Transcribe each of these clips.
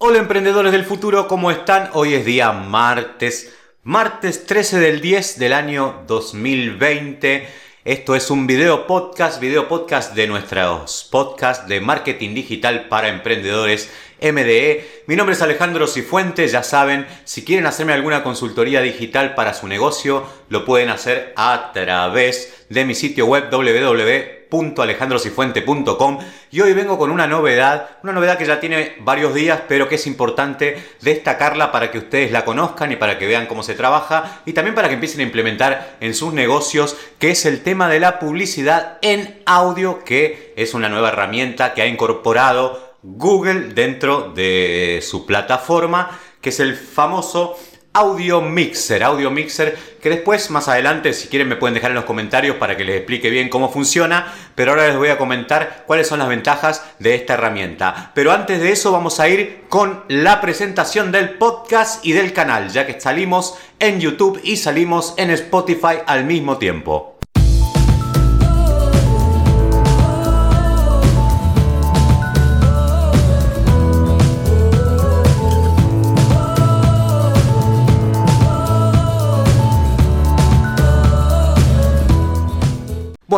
Hola emprendedores del futuro, ¿cómo están? Hoy es día martes, martes 13 del 10 del año 2020. Esto es un video podcast, video podcast de nuestros podcasts de marketing digital para emprendedores MDE. Mi nombre es Alejandro Cifuentes, ya saben, si quieren hacerme alguna consultoría digital para su negocio, lo pueden hacer a través de mi sitio web www www.alejandrosifuente.com y hoy vengo con una novedad, una novedad que ya tiene varios días, pero que es importante destacarla para que ustedes la conozcan y para que vean cómo se trabaja y también para que empiecen a implementar en sus negocios, que es el tema de la publicidad en audio, que es una nueva herramienta que ha incorporado Google dentro de su plataforma, que es el famoso Audio Mixer, Audio Mixer, que después más adelante si quieren me pueden dejar en los comentarios para que les explique bien cómo funciona, pero ahora les voy a comentar cuáles son las ventajas de esta herramienta. Pero antes de eso vamos a ir con la presentación del podcast y del canal, ya que salimos en YouTube y salimos en Spotify al mismo tiempo.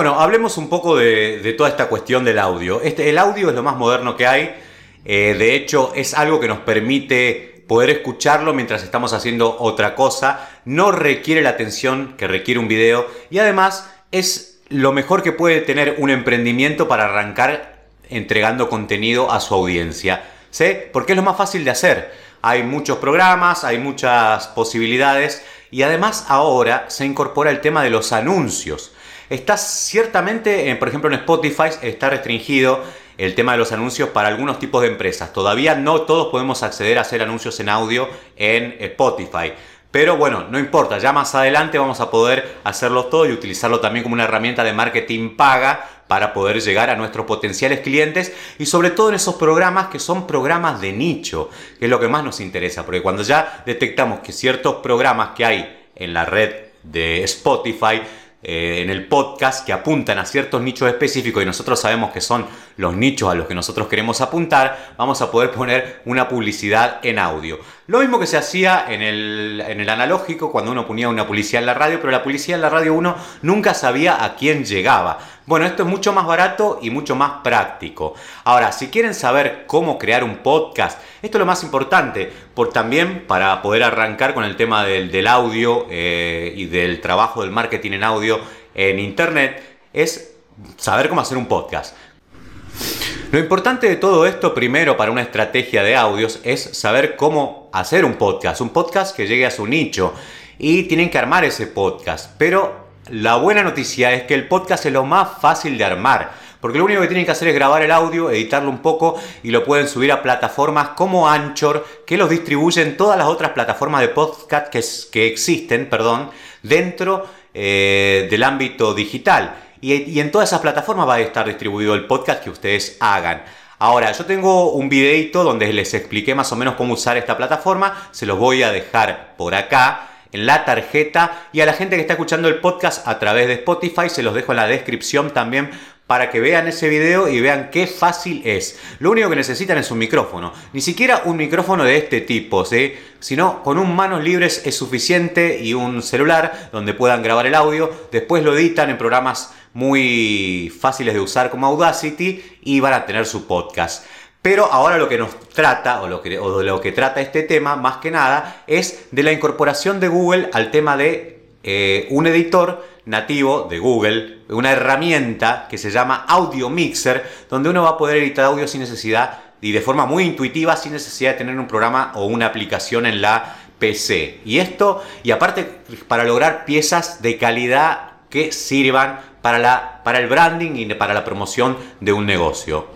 Bueno, hablemos un poco de, toda esta cuestión del audio. Este, el audio es lo más moderno que hay. Eh, de hecho, es algo que nos permite poder escucharlo mientras estamos haciendo otra cosa. No requiere la atención que requiere un video. Y además es lo mejor que puede tener un emprendimiento para arrancar entregando contenido a su audiencia. ¿Sí? Porque es lo más fácil de hacer. Hay muchos programas, hay muchas posibilidades. Y además ahora se incorpora el tema de los anuncios. Está ciertamente, por ejemplo, en Spotify está restringido el tema de los anuncios para algunos tipos de empresas. Todavía no todos podemos acceder a hacer anuncios en audio en Spotify. Pero bueno, no importa, ya más adelante vamos a poder hacerlo todo y utilizarlo también como una herramienta de marketing paga para poder llegar a nuestros potenciales clientes y sobre todo en esos programas que son programas de nicho, que es lo que más nos interesa, porque cuando ya detectamos que ciertos programas que hay en la red de Spotify eh, en el podcast que apuntan a ciertos nichos específicos y nosotros sabemos que son los nichos a los que nosotros queremos apuntar, vamos a poder poner una publicidad en audio. Lo mismo que se hacía en el, en el analógico cuando uno ponía una publicidad en la radio, pero la publicidad en la radio uno nunca sabía a quién llegaba. Bueno, esto es mucho más barato y mucho más práctico. Ahora, si quieren saber cómo crear un podcast, esto es lo más importante, por también para poder arrancar con el tema del, audio eh, y del trabajo del marketing en audio en Internet, es saber cómo hacer un podcast. Lo importante de todo esto, primero para una estrategia de audios, es saber cómo hacer un podcast, un podcast que llegue a su nicho. Y tienen que armar ese podcast, pero la buena noticia es que el podcast es lo más fácil de armar, porque lo único que tienen que hacer es grabar el audio, editarlo un poco y lo pueden subir a plataformas como Anchor, que los distribuyen todas las otras plataformas de podcast que, existen perdón, dentro eh, del ámbito digital. Y, en todas esas plataformas va a estar distribuido el podcast que ustedes hagan. Ahora, yo tengo un videito donde les expliqué más o menos cómo usar esta plataforma, se los voy a dejar por acá en la tarjeta y a la gente que está escuchando el podcast a través de Spotify se los dejo en la descripción también para que vean ese video y vean qué fácil es. Lo único que necesitan es un micrófono. Ni siquiera un micrófono de este tipo, ¿sí? sino con un manos libres es suficiente y un celular donde puedan grabar el audio. Después lo editan en programas muy fáciles de usar como Audacity y van a tener su podcast. Pero ahora lo que nos trata, o, lo que, de lo que trata este tema, más que nada, es de la incorporación de Google al tema de eh, un editor nativo de Google, una herramienta que se llama Audio Mixer, donde uno va a poder editar audio sin necesidad y de forma muy intuitiva, sin necesidad de tener un programa o una aplicación en la PC. Y esto, y aparte, para lograr piezas de calidad que sirvan para, la, para el branding y para la promoción de un negocio.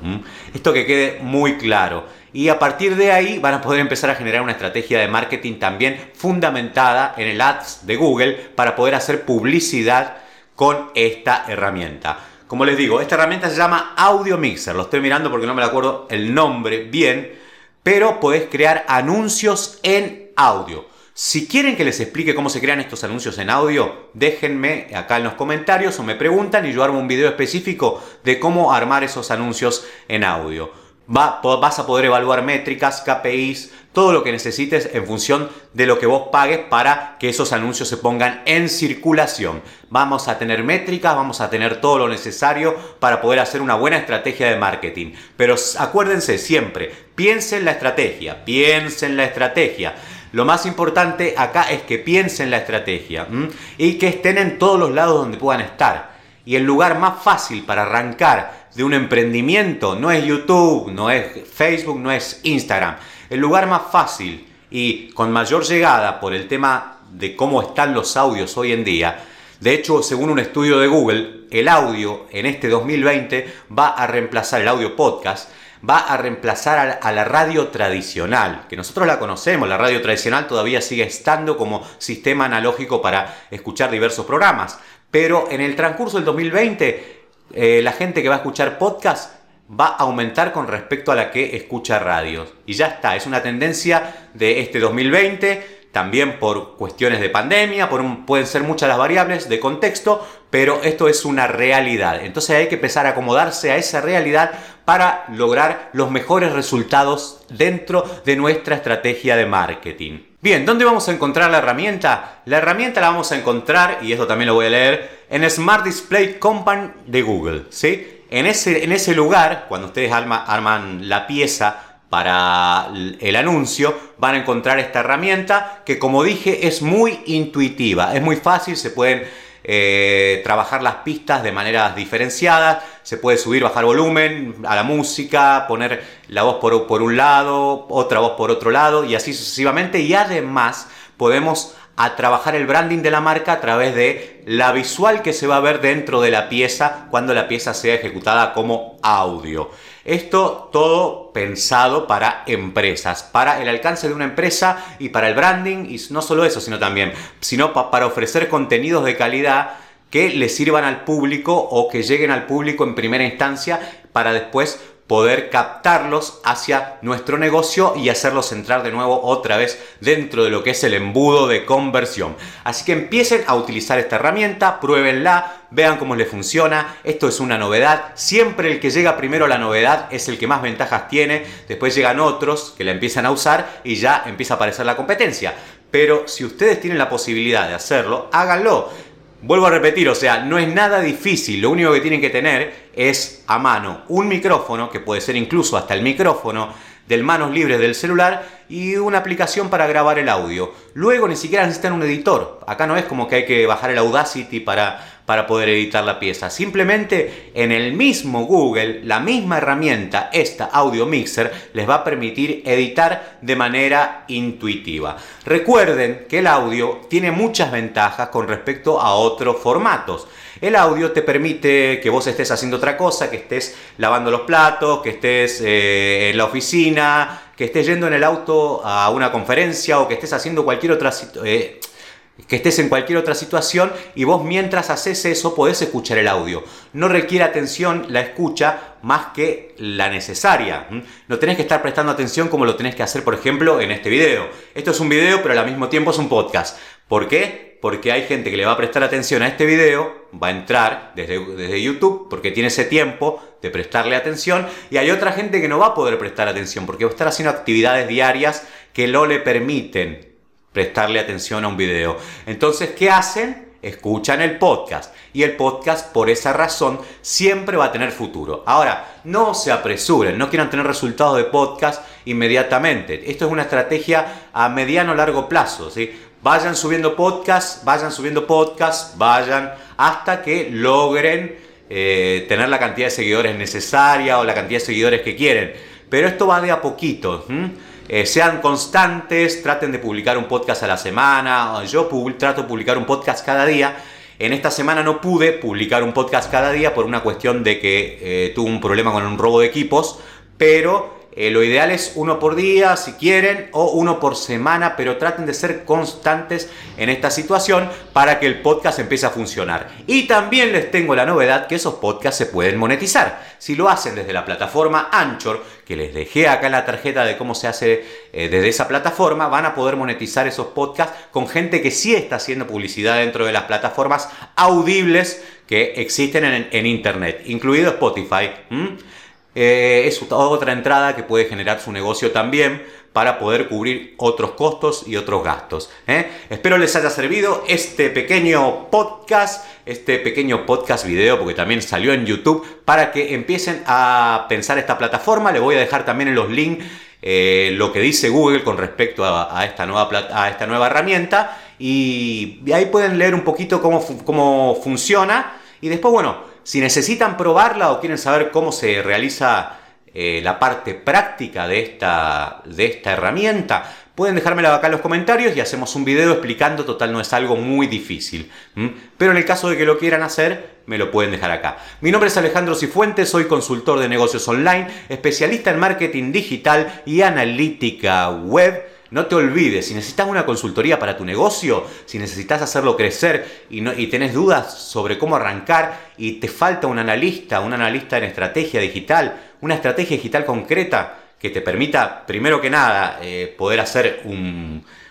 Esto que quede muy claro. Y a partir de ahí van a poder empezar a generar una estrategia de marketing también fundamentada en el ads de Google para poder hacer publicidad con esta herramienta. Como les digo, esta herramienta se llama Audio Mixer. Lo estoy mirando porque no me acuerdo el nombre bien, pero podés crear anuncios en audio. Si quieren que les explique cómo se crean estos anuncios en audio, déjenme acá en los comentarios o me preguntan y yo armo un video específico de cómo armar esos anuncios en audio. vas a poder evaluar métricas, KPIs, todo lo que necesites en función de lo que vos pagues para que esos anuncios se pongan en circulación. Vamos a tener métricas, vamos a tener todo lo necesario para poder hacer una buena estrategia de marketing. Pero acuérdense siempre, piensen la estrategia, piensen la estrategia. Lo más importante acá es que piensen la estrategia y que estén en todos los lados donde puedan estar. Y el lugar más fácil para arrancar de un emprendimiento no es YouTube, no es Facebook, no es Instagram el lugar más fácil y con mayor llegada por el tema de cómo están los audios hoy en día, de hecho, según un estudio de Google, el audio en este 2020 va a reemplazar el audio podcast, va a reemplazar a la radio tradicional, que nosotros la conocemos, la radio tradicional todavía sigue estando como sistema analógico para escuchar diversos programas, pero en el transcurso del 2020, eh, la gente que va a escuchar podcast va a aumentar con respecto a la que escucha radios. Y ya está, es una tendencia de este 2020, también por cuestiones de pandemia, por pueden ser muchas las variables de contexto, pero esto es una realidad. Entonces hay que empezar a acomodarse a esa realidad para lograr los mejores resultados dentro de nuestra estrategia de marketing. Bien, ¿dónde vamos a encontrar la herramienta? La herramienta la vamos a encontrar, y esto también lo voy a leer, en Smart Display Company de Google. ¿sí? En ese, en ese lugar, cuando ustedes arman la pieza para el anuncio, van a encontrar esta herramienta que como dije es muy intuitiva, es muy fácil, se pueden eh, trabajar las pistas de maneras diferenciadas, se puede subir, bajar volumen a la música, poner la voz por, por un lado, otra voz por otro lado y así sucesivamente. Y además podemos a trabajar el branding de la marca a través de la visual que se va a ver dentro de la pieza cuando la pieza sea ejecutada como audio. Esto todo pensado para empresas, para el alcance de una empresa y para el branding y no solo eso, sino también, sino para ofrecer contenidos de calidad que le sirvan al público o que lleguen al público en primera instancia para después poder captarlos hacia nuestro negocio y hacerlos entrar de nuevo otra vez dentro de lo que es el embudo de conversión. Así que empiecen a utilizar esta herramienta, pruébenla, vean cómo les funciona. Esto es una novedad. Siempre el que llega primero a la novedad es el que más ventajas tiene. Después llegan otros que la empiezan a usar y ya empieza a aparecer la competencia. Pero si ustedes tienen la posibilidad de hacerlo, háganlo. Vuelvo a repetir, o sea, no es nada difícil, lo único que tienen que tener es a mano un micrófono, que puede ser incluso hasta el micrófono del manos libres del celular y una aplicación para grabar el audio. Luego ni siquiera necesitan un editor. Acá no es como que hay que bajar el Audacity para, para poder editar la pieza. Simplemente en el mismo Google, la misma herramienta, esta Audio Mixer, les va a permitir editar de manera intuitiva. Recuerden que el audio tiene muchas ventajas con respecto a otros formatos. El audio te permite que vos estés haciendo otra cosa, que estés lavando los platos, que estés eh, en la oficina, que estés yendo en el auto a una conferencia o que estés haciendo cualquier otra eh, que estés en cualquier otra situación y vos mientras haces eso podés escuchar el audio. No requiere atención la escucha más que la necesaria. No tenés que estar prestando atención como lo tenés que hacer, por ejemplo, en este video. Esto es un video, pero al mismo tiempo es un podcast. ¿Por qué? Porque hay gente que le va a prestar atención a este video, va a entrar desde, desde YouTube porque tiene ese tiempo de prestarle atención y hay otra gente que no va a poder prestar atención porque va a estar haciendo actividades diarias que no le permiten prestarle atención a un video. Entonces, ¿qué hacen? Escuchan el podcast y el podcast por esa razón siempre va a tener futuro. Ahora, no se apresuren, no quieran tener resultados de podcast inmediatamente. Esto es una estrategia a mediano largo plazo. ¿sí? Vayan subiendo podcast, vayan subiendo podcast, vayan hasta que logren eh, tener la cantidad de seguidores necesaria o la cantidad de seguidores que quieren. Pero esto va de a poquito. Eh, sean constantes, traten de publicar un podcast a la semana. Yo trato de publicar un podcast cada día. En esta semana no pude publicar un podcast cada día por una cuestión de que eh, tuve un problema con un robo de equipos, pero eh, lo ideal es uno por día, si quieren, o uno por semana, pero traten de ser constantes en esta situación para que el podcast empiece a funcionar. Y también les tengo la novedad que esos podcasts se pueden monetizar. Si lo hacen desde la plataforma Anchor, que les dejé acá en la tarjeta de cómo se hace eh, desde esa plataforma, van a poder monetizar esos podcasts con gente que sí está haciendo publicidad dentro de las plataformas audibles que existen en, Internet, incluido Spotify. Eh, es otra entrada que puede generar su negocio también para poder cubrir otros costos y otros gastos. ¿eh? Espero les haya servido este pequeño podcast, este pequeño podcast video, porque también salió en YouTube, para que empiecen a pensar esta plataforma. Le voy a dejar también en los links eh, lo que dice Google con respecto a, esta, nueva esta nueva herramienta y, ahí pueden leer un poquito cómo, cómo funciona y después, bueno, si necesitan probarla o quieren saber cómo se realiza eh, la parte práctica de esta, de esta herramienta, pueden dejármela acá en los comentarios y hacemos un video explicando, total no es algo muy difícil. Pero en el caso de que lo quieran hacer, me lo pueden dejar acá. Mi nombre es Alejandro Cifuentes, soy consultor de negocios online, especialista en marketing digital y analítica web. No te olvides, si necesitas una consultoría para tu negocio, si necesitas hacerlo crecer y, no, tenés dudas sobre cómo arrancar y te falta un analista, un analista en estrategia digital, una estrategia digital concreta que te permita, primero que nada, eh, poder hacer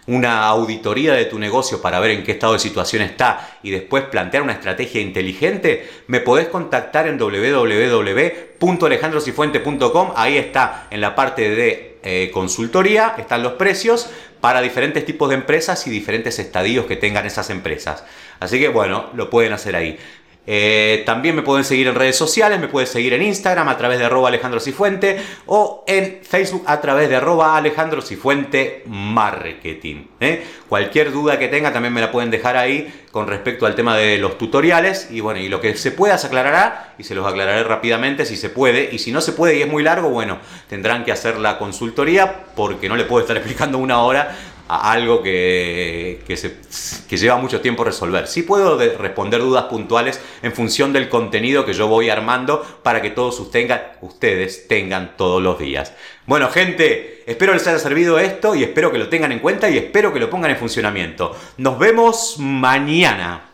una auditoría de tu negocio para ver en qué estado de situación está y después plantear una estrategia inteligente, me podés contactar en www.alejandrosifuente.com. Ahí está en la parte de eh, consultoría, están los precios para diferentes tipos de empresas y diferentes estadios que tengan esas empresas. Así que bueno, lo pueden hacer ahí. Eh, también me pueden seguir en redes sociales, me pueden seguir en Instagram a través de arroba Alejandro Cifuente o en Facebook a través de arroba Alejandro Cifuente Marketing. ¿eh? Cualquier duda que tenga también me la pueden dejar ahí con respecto al tema de los tutoriales y bueno, y lo que se pueda se aclarará y se los aclararé rápidamente si se puede y si no se puede y es muy largo, bueno, tendrán que hacer la consultoría porque no le puedo estar explicando una hora a algo que, que, lleva mucho tiempo resolver. Sí puedo responder dudas puntuales en función del contenido que yo voy armando para que todos ustedes tengan todos los días. Bueno, gente, espero les haya servido esto y espero que lo tengan en cuenta y espero que lo pongan en funcionamiento. Nos vemos mañana.